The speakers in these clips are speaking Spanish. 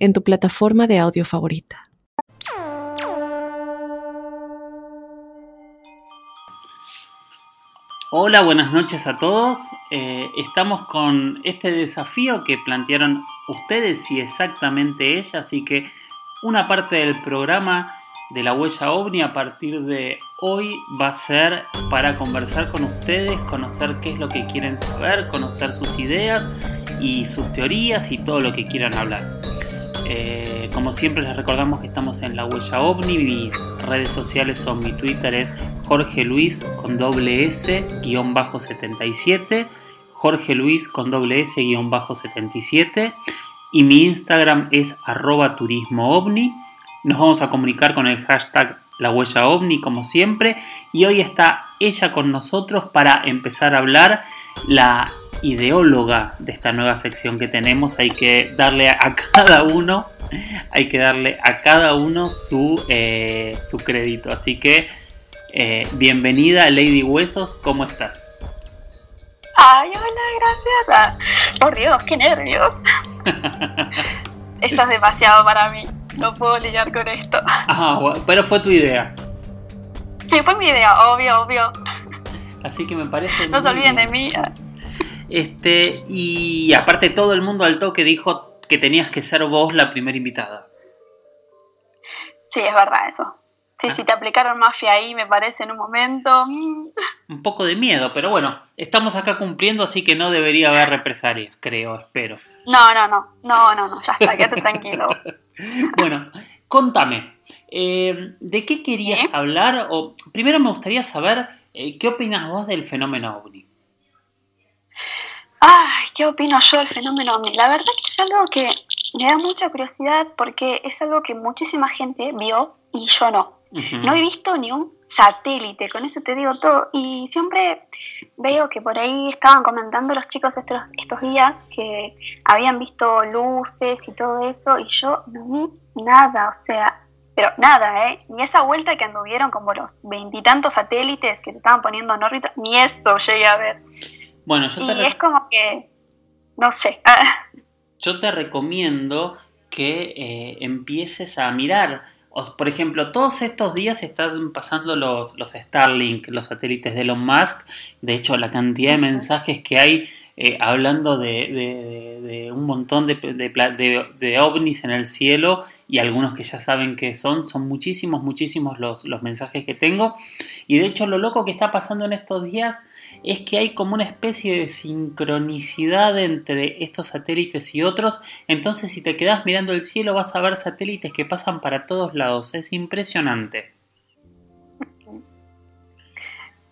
en tu plataforma de audio favorita. Hola, buenas noches a todos. Eh, estamos con este desafío que plantearon ustedes y exactamente ella, así que una parte del programa de la huella ovni a partir de hoy va a ser para conversar con ustedes, conocer qué es lo que quieren saber, conocer sus ideas y sus teorías y todo lo que quieran hablar. Eh, como siempre les recordamos que estamos en la huella ovni, mis redes sociales son mi Twitter es Jorge Luis con doble S guion bajo 77, Jorge Luis con doble S guion bajo 77 y mi Instagram es arroba turismo ovni. Nos vamos a comunicar con el hashtag la huella ovni como siempre y hoy está ella con nosotros para empezar a hablar la ideóloga de esta nueva sección que tenemos. Hay que darle a cada uno, hay que darle a cada uno su, eh, su crédito. Así que eh, bienvenida Lady Huesos, ¿cómo estás? Ay, hola, gracias. Por Dios, qué nervios. esto es demasiado para mí. No puedo lidiar con esto. Ah, pero fue tu idea. Sí, fue mi idea, obvio, obvio. Así que me parece. No se olviden de mí. Este, y aparte todo el mundo al toque dijo que tenías que ser vos la primera invitada. Sí, es verdad eso. Sí, ah. si te aplicaron mafia ahí, me parece, en un momento. Un poco de miedo, pero bueno, estamos acá cumpliendo, así que no debería haber represalias, creo, espero. No, no, no, no, no, no ya está, quédate tranquilo. bueno, contame, eh, ¿de qué querías hablar? O primero me gustaría saber eh, qué opinas vos del fenómeno ovni. Ay, ¿qué opino yo del fenómeno ovni? La verdad que es algo que me da mucha curiosidad porque es algo que muchísima gente vio y yo no. No he visto ni un satélite, con eso te digo todo. Y siempre veo que por ahí estaban comentando los chicos estos, estos días que habían visto luces y todo eso y yo no vi nada, o sea, pero nada, ¿eh? Ni esa vuelta que anduvieron como los veintitantos satélites que se estaban poniendo en órbita, ni eso llegué a ver. Bueno, yo te y es como que, no sé. yo te recomiendo que eh, empieces a mirar. por ejemplo, todos estos días están pasando los, los Starlink, los satélites de Elon Musk. De hecho, la cantidad de mensajes que hay eh, hablando de, un montón de, de, ovnis en el cielo y algunos que ya saben que son, son muchísimos, muchísimos los, los mensajes que tengo. Y de hecho, lo loco que está pasando en estos días es que hay como una especie de sincronicidad entre estos satélites y otros, entonces si te quedas mirando el cielo vas a ver satélites que pasan para todos lados, es impresionante.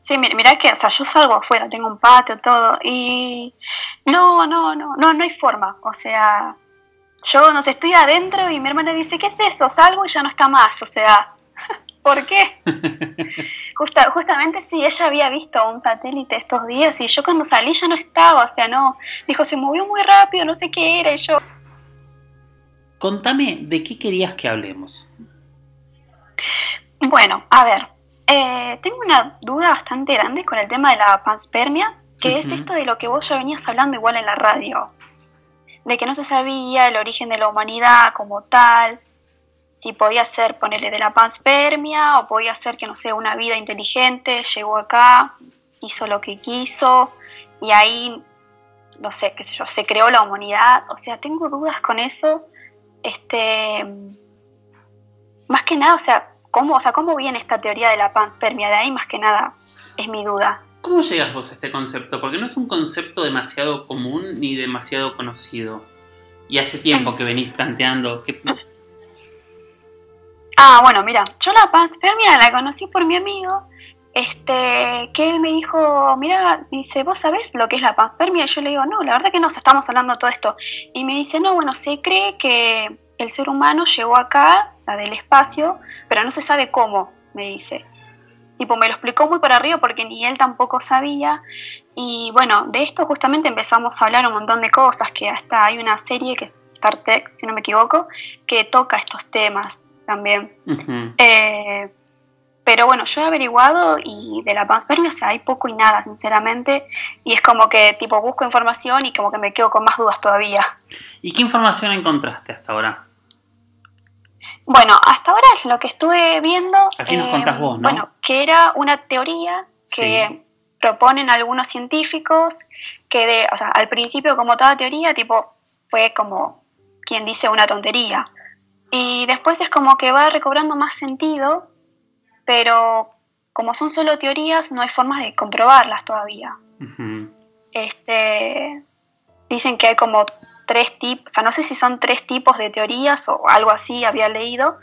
Sí, mira que, o sea, yo salgo afuera, tengo un patio, todo, y no, no, no, no, no hay forma, o sea, yo no sé, estoy adentro y mi hermana dice, ¿qué es eso? Salgo y ya no está más, o sea, ¿Por qué? justamente sí, ella había visto un satélite estos días y yo cuando salí ya no estaba, o sea, no, dijo, se movió muy rápido, no sé qué era y yo... Contame, ¿de qué querías que hablemos? Bueno, a ver, eh, tengo una duda bastante grande con el tema de la panspermia, que es esto de lo que vos ya venías hablando igual en la radio, de que no se sabía el origen de la humanidad como tal, si podía ser ponerle de la panspermia o podía ser que no sé, una vida inteligente, llegó acá, hizo lo que quiso y ahí, no sé, qué sé yo, se creó la humanidad. O sea, tengo dudas con eso. Este, más que nada, o sea, ¿cómo, o sea, ¿cómo viene esta teoría de la panspermia? De ahí más que nada es mi duda. ¿Cómo llegas vos a este concepto? Porque no es un concepto demasiado común ni demasiado conocido. Y hace tiempo que venís planteando que Ah, bueno, mira, yo la panspermia la conocí por mi amigo, este, que él me dijo, mira, dice, ¿vos sabés lo que es la panspermia? Y yo le digo, no, la verdad que no, estamos hablando todo esto. Y me dice, no, bueno, se cree que el ser humano llegó acá, o sea, del espacio, pero no se sabe cómo, me dice. Tipo, me lo explicó muy para arriba porque ni él tampoco sabía. Y bueno, de esto justamente empezamos a hablar un montón de cosas, que hasta hay una serie que es Star Trek, si no me equivoco, que toca estos temas también. eh, pero bueno, yo he averiguado y de la panspermia, o sea, hay poco y nada, sinceramente. Y es como que, tipo, busco información y como que me quedo con más dudas todavía. ¿Y qué información encontraste hasta ahora? Bueno, hasta ahora es lo que estuve viendo. Así nos contás vos, ¿no? Bueno, que era una teoría que proponen algunos científicos que, de, o sea, al principio, como toda teoría, tipo, fue como quien dice una tontería. Y después es como que va recobrando más sentido pero como son solo teorías, no hay formas de comprobarlas todavía. Este, dicen que hay como tres tipos, o sea, no sé si son tres tipos de teorías o algo así, había leído,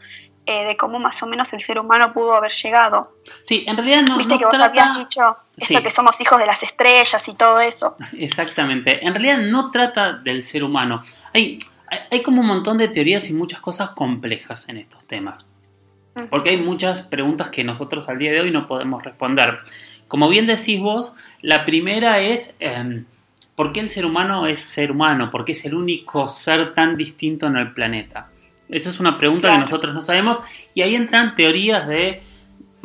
eh, de cómo más o menos el ser humano pudo haber llegado. Sí, en realidad no. Viste que vos habías dicho esto que somos hijos de las estrellas y todo eso. Exactamente. En realidad no trata del ser humano. Hay, hay como un montón de teorías y muchas cosas complejas en estos temas. Porque hay muchas preguntas que nosotros al día de hoy no podemos responder. Como bien decís vos, la primera es em, ¿por qué el ser humano es ser humano? ¿Por qué es el único ser tan distinto en el planeta? Esa es una pregunta que nosotros no sabemos y ahí entran teorías de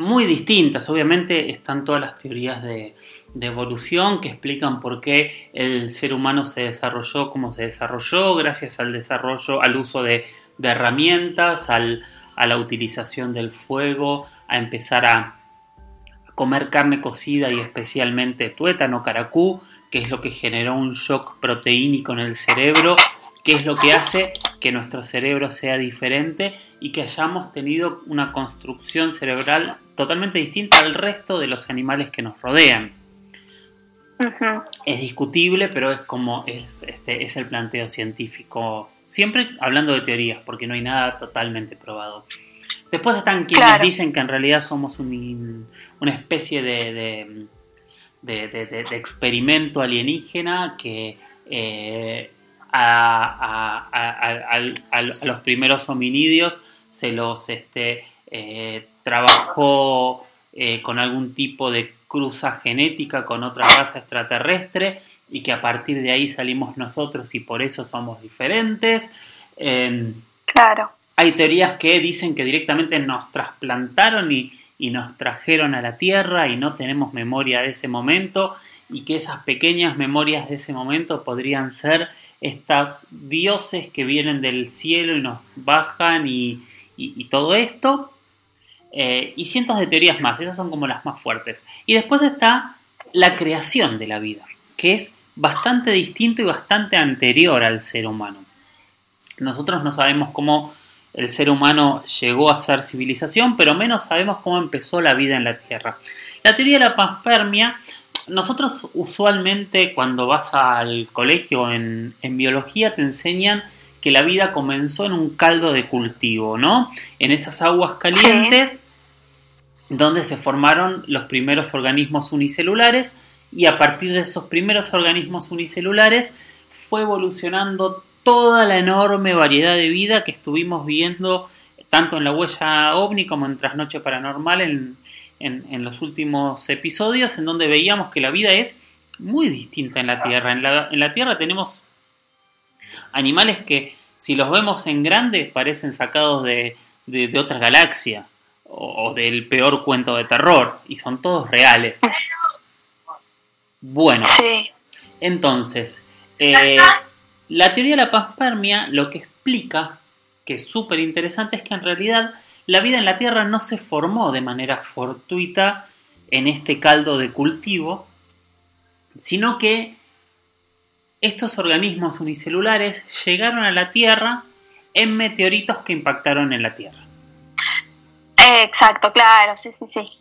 muy distintas. Obviamente están todas las teorías de, evolución que explican por qué el ser humano se desarrolló como se desarrolló gracias al desarrollo, al uso de herramientas, al, a la utilización del fuego, a empezar a comer carne cocida y especialmente tuétano, caracú, que es lo que generó un shock proteínico en el cerebro, que es lo que hace que nuestro cerebro sea diferente y que hayamos tenido una construcción cerebral totalmente distinta al resto de los animales que nos rodean. Es discutible, pero es como es, este, es el planteo científico Siempre hablando de teorías, porque no hay nada totalmente probado. Después están quienes dicen que en realidad somos una especie de, de, experimento alienígena que eh, a, los primeros hominidios se los este, eh, trabajó eh, con algún tipo de cruza genética con otra raza extraterrestre y que a partir de ahí salimos nosotros y por eso somos diferentes. Em, claro. Hay teorías que dicen que directamente nos trasplantaron y, nos trajeron a la Tierra y no tenemos memoria de ese momento y que esas pequeñas memorias de ese momento podrían ser estos dioses que vienen del cielo y nos bajan y, todo esto. Eh, y cientos de teorías más, esas son como las más fuertes. Y después está la creación de la vida, que es bastante distinto y bastante anterior al ser humano. Nosotros no sabemos cómo el ser humano llegó a ser civilización, pero menos sabemos cómo empezó la vida en la Tierra. La teoría de la panspermia, nosotros usualmente cuando vas al colegio en, biología te enseñan que la vida comenzó en un caldo de cultivo, ¿no? En esas aguas calientes donde se formaron los primeros organismos unicelulares y a partir de esos primeros organismos unicelulares fue evolucionando toda la enorme variedad de vida que estuvimos viendo tanto en la huella ovni como en Trasnoche Paranormal en, en, los últimos episodios, en donde veíamos que la vida es muy distinta en la Tierra. En la, en la Tierra tenemos animales que si los vemos en grande parecen sacados de, de, otra galaxia o, o, del peor cuento de terror y son todos reales. Bueno, entonces, eh, la teoría de la panspermia lo que explica, que es súper interesante, es que en realidad la vida en la Tierra no se formó de manera fortuita en este caldo de cultivo, sino que estos organismos unicelulares llegaron a la Tierra en meteoritos que impactaron en la Tierra. Exacto, claro, sí, sí, sí.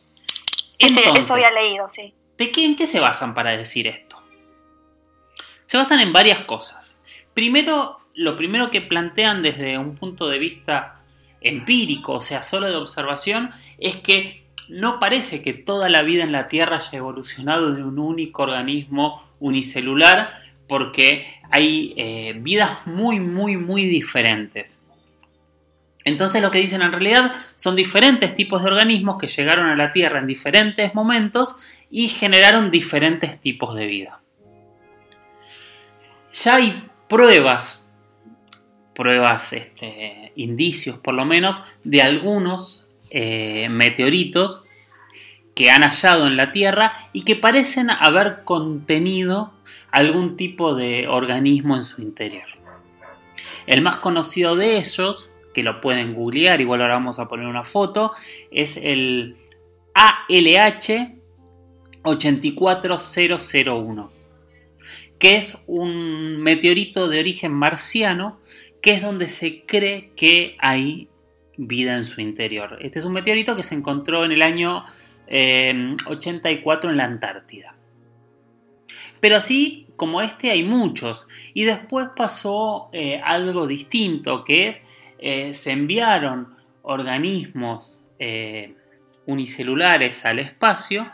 eso había leído, sí. ¿De qué, ¿En qué se basan para decir esto? Se basan en varias cosas. Primero, lo primero que plantean desde un punto de vista empírico, o sea, solo de observación, es que no parece que toda la vida en la Tierra haya evolucionado de un único organismo unicelular, porque hay eh, vidas muy, muy, muy diferentes. Entonces lo que dicen en realidad son diferentes tipos de organismos que llegaron a la Tierra en diferentes momentos y generaron diferentes tipos de vida. Ya hay pruebas, pruebas, este, indicios por lo menos, de algunos eh, meteoritos que han hallado en la Tierra y que parecen haber contenido algún tipo de organismo en su interior. El más conocido de ellos, que lo pueden googlear, igual ahora vamos a poner una foto, es el ALH 84001, que es un meteorito de origen marciano, que es donde se cree que hay vida en su interior. Este es un meteorito que se encontró en el año 84 eh, en la Antártida. Pero así como este hay muchos. Y después pasó eh, algo distinto, que es, eh, se enviaron organismos unicelulares al espacio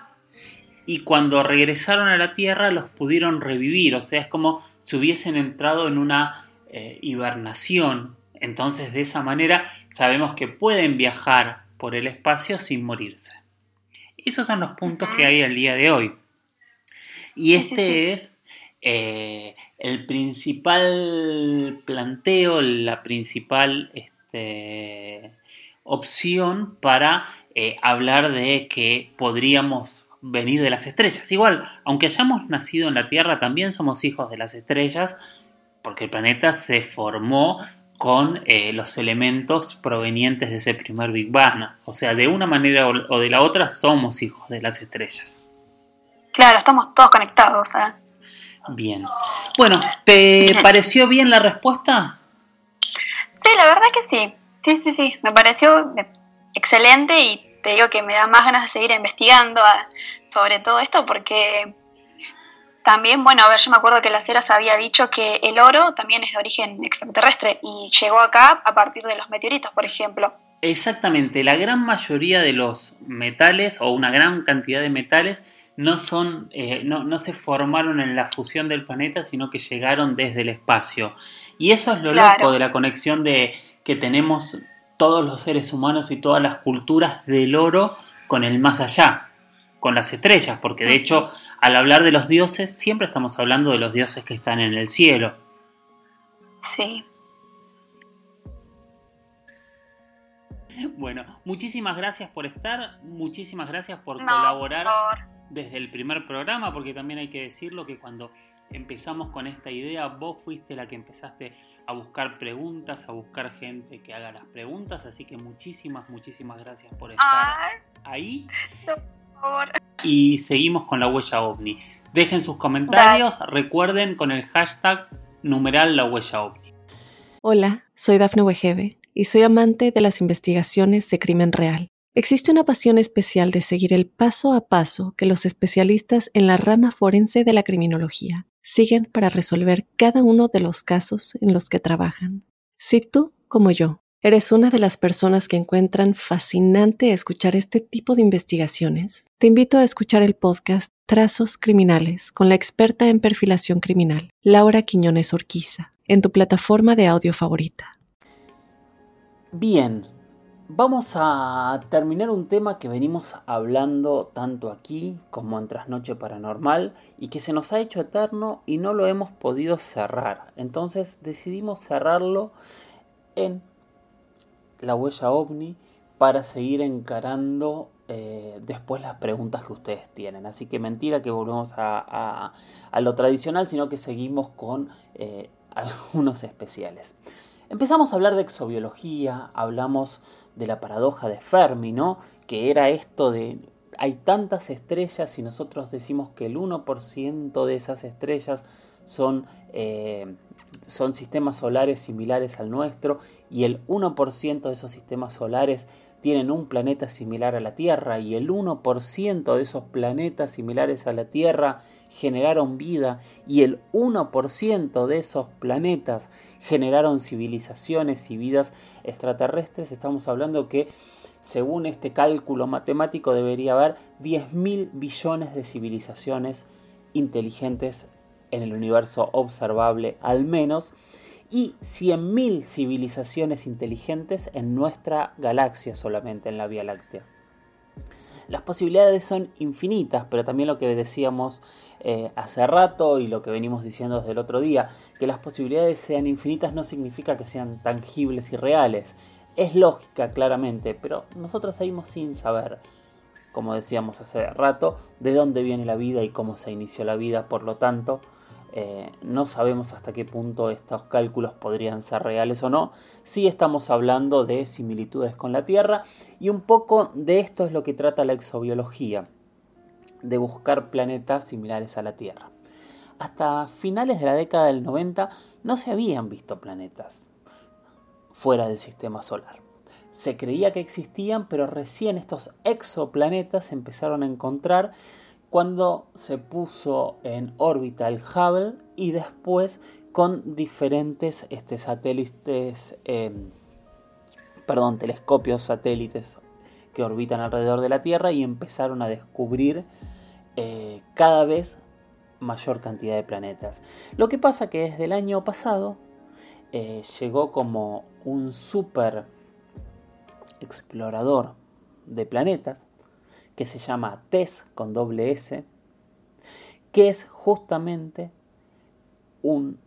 y cuando regresaron a la Tierra los pudieron revivir, o sea, es como si hubiesen entrado en una hibernación. Entonces, de esa manera sabemos que pueden viajar por el espacio sin morirse. Esos son los puntos que hay al día de hoy. Y este es eh, el principal planteo, la principal este, opción para eh, hablar de que podríamos venir de las estrellas. Igual, aunque hayamos nacido en la Tierra, también somos hijos de las estrellas, porque el planeta se formó con eh, los elementos provenientes de ese primer Big Bang. O sea, de una manera o de la otra somos hijos de las estrellas. Claro, estamos todos conectados. ¿eh? Bien. Bueno, ¿te pareció bien la respuesta? Sí, la verdad que sí. Sí, sí, sí. Me pareció excelente y te digo que me da más ganas de seguir investigando ah, sobre todo esto porque también, bueno, a ver, yo me acuerdo que las Heras había dicho que el oro también es de origen extraterrestre y llegó acá a partir de los meteoritos, por ejemplo. Exactamente, la gran mayoría de los metales o una gran cantidad de metales no son, eh, no, se formaron en la fusión del planeta, sino que llegaron desde el espacio. Y eso es lo loco de la conexión de que tenemos todos los seres humanos y todas las culturas del oro con el más allá, con las estrellas, porque de hecho al hablar de los dioses, siempre estamos hablando de los dioses que están en el cielo. Sí. Bueno, muchísimas gracias por estar, muchísimas gracias por colaborar desde el primer programa, porque también hay que decirlo que cuando empezamos con esta idea, vos fuiste la que empezaste a buscar preguntas, a buscar gente que haga las preguntas, así que muchísimas, muchísimas gracias por estar ahí. Favor y seguimos con la huella ovni. Dejen sus comentarios, recuerden con el hashtag numeral la huella ovni. Hola, soy Dafne Wegebe y soy amante de las investigaciones de crimen real. Existe una pasión especial de seguir el paso a paso que los especialistas en la rama forense de la criminología siguen para resolver cada uno de los casos en los que trabajan. Si tú, como yo, ¿Eres una de las personas que encuentran fascinante escuchar este tipo de investigaciones? Te invito a escuchar el podcast Trazos Criminales con la experta en perfilación criminal, Laura Quiñones Orquiza, en tu plataforma de audio favorita. Bien, vamos a terminar un tema que venimos hablando tanto aquí como en Trasnoche Paranormal y que se nos ha hecho eterno y no lo hemos podido cerrar. Entonces decidimos cerrarlo en la huella ovni para seguir encarando eh, después las preguntas que ustedes tienen. Así que mentira que volvemos a, lo tradicional, sino que seguimos con eh, algunos especiales. Empezamos a hablar de exobiología, hablamos de la paradoja de Fermi, ¿no? Que era esto de hay tantas estrellas y nosotros decimos que el 1% de esas estrellas son eh, son sistemas solares similares al nuestro y el 1% de esos sistemas solares tienen un planeta similar a la Tierra y el 1% de esos planetas similares a la Tierra generaron vida y el 1% de esos planetas generaron civilizaciones y vidas extraterrestres, estamos hablando que según este cálculo matemático debería haber 10.000 billones de civilizaciones inteligentes en el universo observable al menos. y 100.000 civilizaciones inteligentes en nuestra galaxia solamente, en la Vía Láctea. Las posibilidades son infinitas, pero también lo que decíamos eh, hace rato y lo que venimos diciendo desde el otro día, que las posibilidades sean infinitas no significa que sean tangibles y reales. Es lógica, claramente, pero nosotros seguimos sin saber, como decíamos hace rato, de dónde viene la vida y cómo se inició la vida, por lo tanto, eh, no sabemos hasta qué punto estos cálculos podrían ser reales o no. Sí estamos hablando de similitudes con la Tierra y un poco de esto es lo que trata la exobiología, de buscar planetas similares a la Tierra. Hasta finales de la década del 90 no se habían visto planetas fuera del sistema solar. Se creía que existían, pero recién estos exoplanetas se empezaron a encontrar cuando se puso en órbita el Hubble y después con diferentes este, satélites, em, perdón, telescopios satélites que orbitan alrededor de la Tierra y empezaron a descubrir eh, cada vez mayor cantidad de planetas. Lo que pasa que desde el año pasado eh, llegó como un super explorador de planetas que se llama TESS con doble S, que es justamente un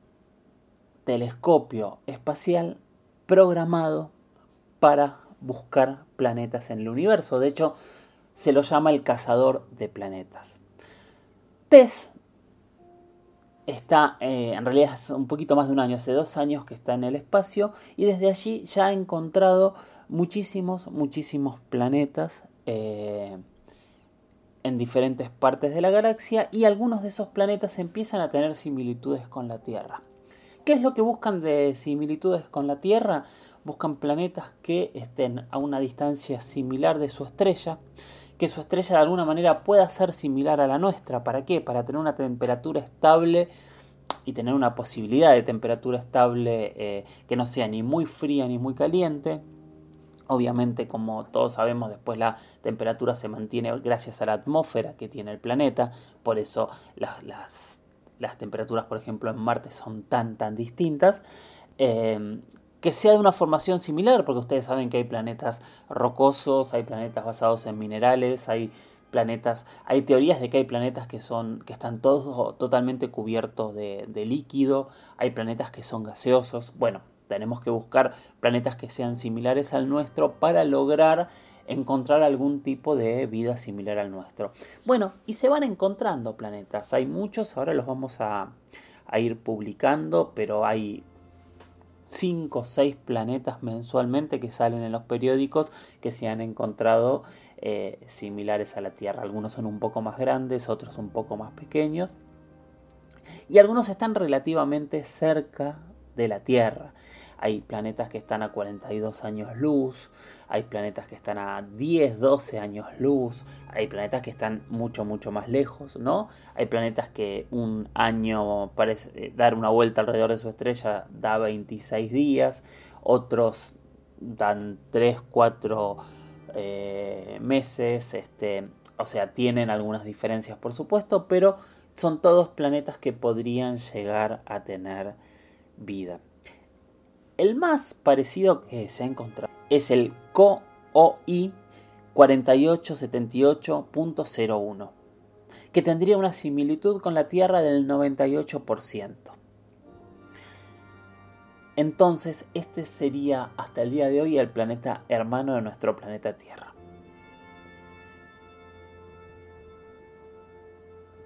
telescopio espacial programado para buscar planetas en el universo. De hecho, se lo llama el cazador de planetas. TESS está, eh, en realidad es un poquito más de un año, hace dos años que está en el espacio y desde allí ya ha encontrado muchísimos, muchísimos planetas. Eh, en diferentes partes de la galaxia y algunos de esos planetas empiezan a tener similitudes con la Tierra. ¿Qué es lo que buscan de similitudes con la Tierra? Buscan planetas que estén a una distancia similar de su estrella, que su estrella de alguna manera pueda ser similar a la nuestra. ¿Para qué? Para tener una temperatura estable y tener una posibilidad de temperatura estable eh, que no sea ni muy fría ni muy caliente Obviamente, como todos sabemos, después la temperatura se mantiene gracias a la atmósfera que tiene el planeta, por eso las, temperaturas, por ejemplo, en Marte son tan, tan distintas. Em, que sea de una formación similar, porque ustedes saben que hay planetas rocosos, hay planetas basados en minerales, hay planetas, hay teorías de que hay planetas que son, que están todos totalmente cubiertos de, de líquido, hay planetas que son gaseosos, bueno, tenemos que buscar planetas que sean similares al nuestro para lograr encontrar algún tipo de vida similar al nuestro. Bueno, y se van encontrando planetas. Hay muchos, ahora los vamos a, ir publicando, pero hay 5 o 6 planetas mensualmente que salen en los periódicos que se han encontrado eh, similares a la Tierra. Algunos son un poco más grandes, otros un poco más pequeños. Y algunos están relativamente cerca de la Tierra. Hay planetas que están a 42 años luz, hay planetas que están a 10, 12 años luz, hay planetas que están mucho, mucho más lejos, ¿no? Hay planetas que un año parece eh, dar una vuelta alrededor de su estrella da 26 días, otros dan 3, 4 eh, meses, este, o sea, tienen algunas diferencias por supuesto, pero son todos planetas que podrían llegar a tener vida. El más parecido que se ha encontrado es el COI 4878.01, que tendría una similitud con la Tierra del 98%. Entonces, este sería hasta el día de hoy el planeta hermano de nuestro planeta Tierra.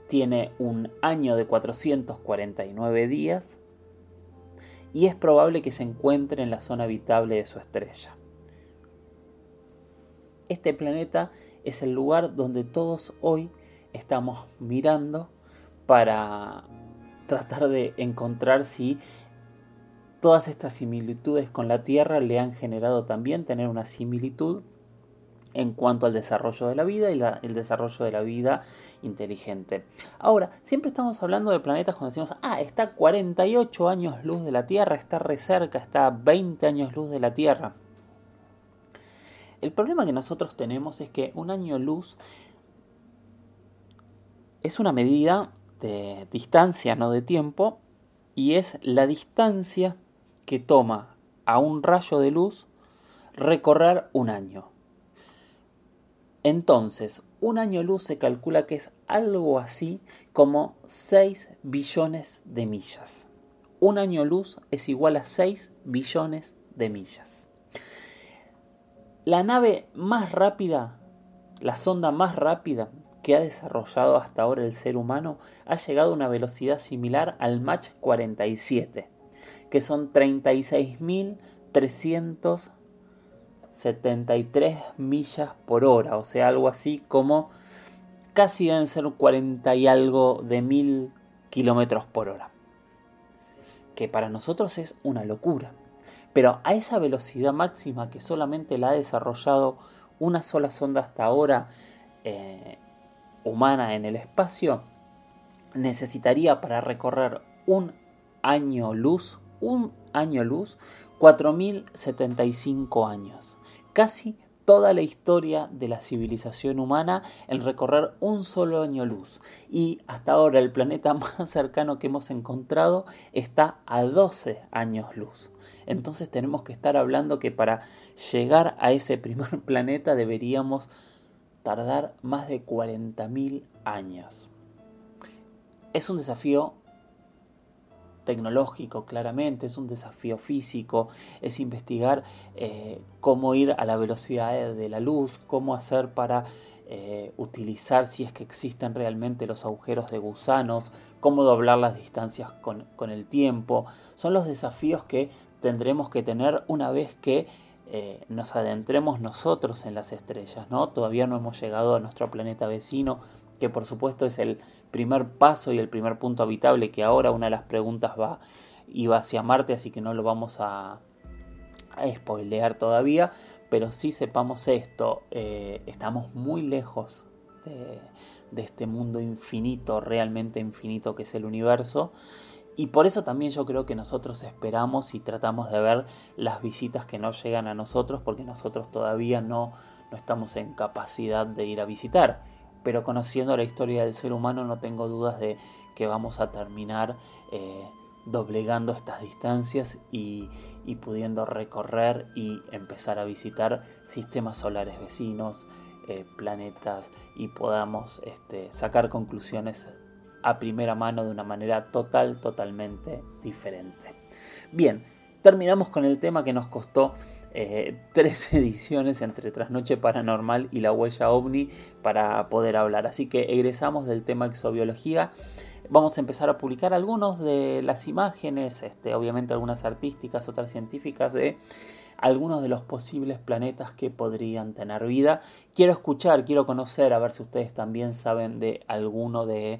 Tiene un año de 449 días y es probable que se encuentre en la zona habitable de su estrella. Este planeta es el lugar donde todos hoy estamos mirando para tratar de encontrar si todas estas similitudes con la Tierra le han generado también tener una similitud en cuanto al desarrollo de la vida y el desarrollo de la vida inteligente. Ahora, siempre estamos hablando de planetas cuando decimos, ah, está 48 años luz de la Tierra, está re cerca, está 20 años luz de la Tierra. El problema que nosotros tenemos es que un año luz es una medida de distancia, no de tiempo, y es la distancia que toma a un rayo de luz recorrer un año. Entonces, un año luz se calcula que es algo así como 6 billones de millas. Un año luz es igual a 6 billones de millas. La nave más rápida, la sonda más rápida que ha desarrollado hasta ahora el ser humano ha llegado a una velocidad similar al Mach 47, que son 36.373 millas por hora, o sea, algo así como casi deben ser 40 y algo de mil kilómetros por hora. Que para nosotros es una locura. Pero a esa velocidad máxima que solamente la ha desarrollado una sola sonda hasta ahora eh, humana en el espacio, necesitaría para recorrer un año luz, un año luz, 4.075 años. Casi toda la historia de la civilización humana en recorrer un solo año luz. Y hasta ahora el planeta más cercano que hemos encontrado está a 12 años luz. Entonces tenemos que estar hablando que para llegar a ese primer planeta deberíamos tardar más de 40.000 años. Es un desafío tecnológico, claramente, es un desafío físico, es investigar eh, cómo ir a la velocidad de la luz, cómo hacer para eh, utilizar si es que existen realmente los agujeros de gusanos, cómo doblar las distancias con, el tiempo. Son los desafíos que tendremos que tener una vez que eh, nos adentremos nosotros en las estrellas, ¿no? Todavía no hemos llegado a nuestro planeta vecino, que por supuesto es el primer paso y el primer punto habitable, que ahora una de las preguntas va, iba hacia Marte, así que no lo vamos a, a spoilear todavía, pero sí sepamos esto, eh, estamos muy lejos de, de este mundo infinito, realmente infinito que es el universo. Y por eso también yo creo que nosotros esperamos y tratamos de ver las visitas que no llegan a nosotros porque nosotros todavía no, no estamos en capacidad de ir a visitar pero conociendo la historia del ser humano no tengo dudas de que vamos a terminar eh, doblegando estas distancias y, pudiendo recorrer y empezar a visitar sistemas solares vecinos, eh, planetas y podamos este, sacar conclusiones a primera mano de una manera total, totalmente diferente. Bien, terminamos con el tema que nos costó eh, tres ediciones entre Trasnoche Paranormal y La Huella OVNI para poder hablar. Así que egresamos del tema exobiología. Vamos a empezar a publicar algunos de las imágenes, este, obviamente algunas artísticas, otras científicas, de algunos de los posibles planetas que podrían tener vida. Quiero escuchar, quiero conocer, a ver si ustedes también saben de alguno de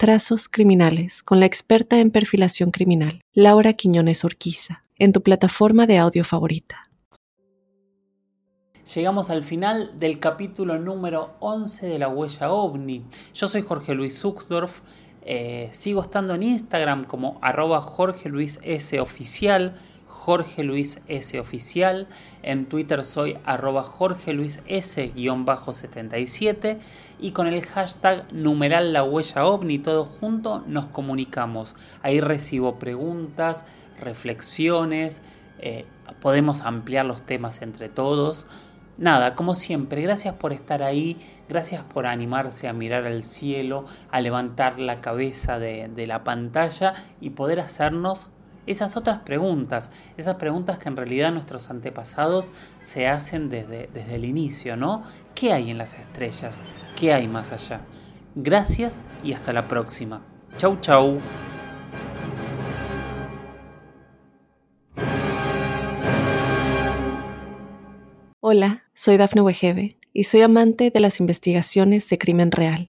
Trazos Criminales con la experta en perfilación criminal, Laura Quiñones Orquiza, en tu plataforma de audio favorita. Llegamos al final del capítulo número 11 de La Huella OVNI. Yo soy Jorge Luis Zuckdorf. Eh, sigo estando en Instagram como arroba Jorge Luis S. Oficial. Jorge Luis S oficial. En Twitter soy arroba Jorge Luis S-77 y con el hashtag numeral la huella ovni todo junto nos comunicamos. Ahí recibo preguntas, reflexiones, eh, podemos ampliar los temas entre todos. Nada, como siempre, gracias por estar ahí, gracias por animarse a mirar al cielo, a levantar la cabeza de, de la pantalla y poder hacernos esas otras preguntas, esas preguntas que en realidad nuestros antepasados se hacen desde, desde el inicio, ¿no? ¿Qué hay en las estrellas? ¿Qué hay más allá? Gracias y hasta la próxima. Chau, chau. Hola, soy Dafne Wegebe y soy amante de las investigaciones de crimen real.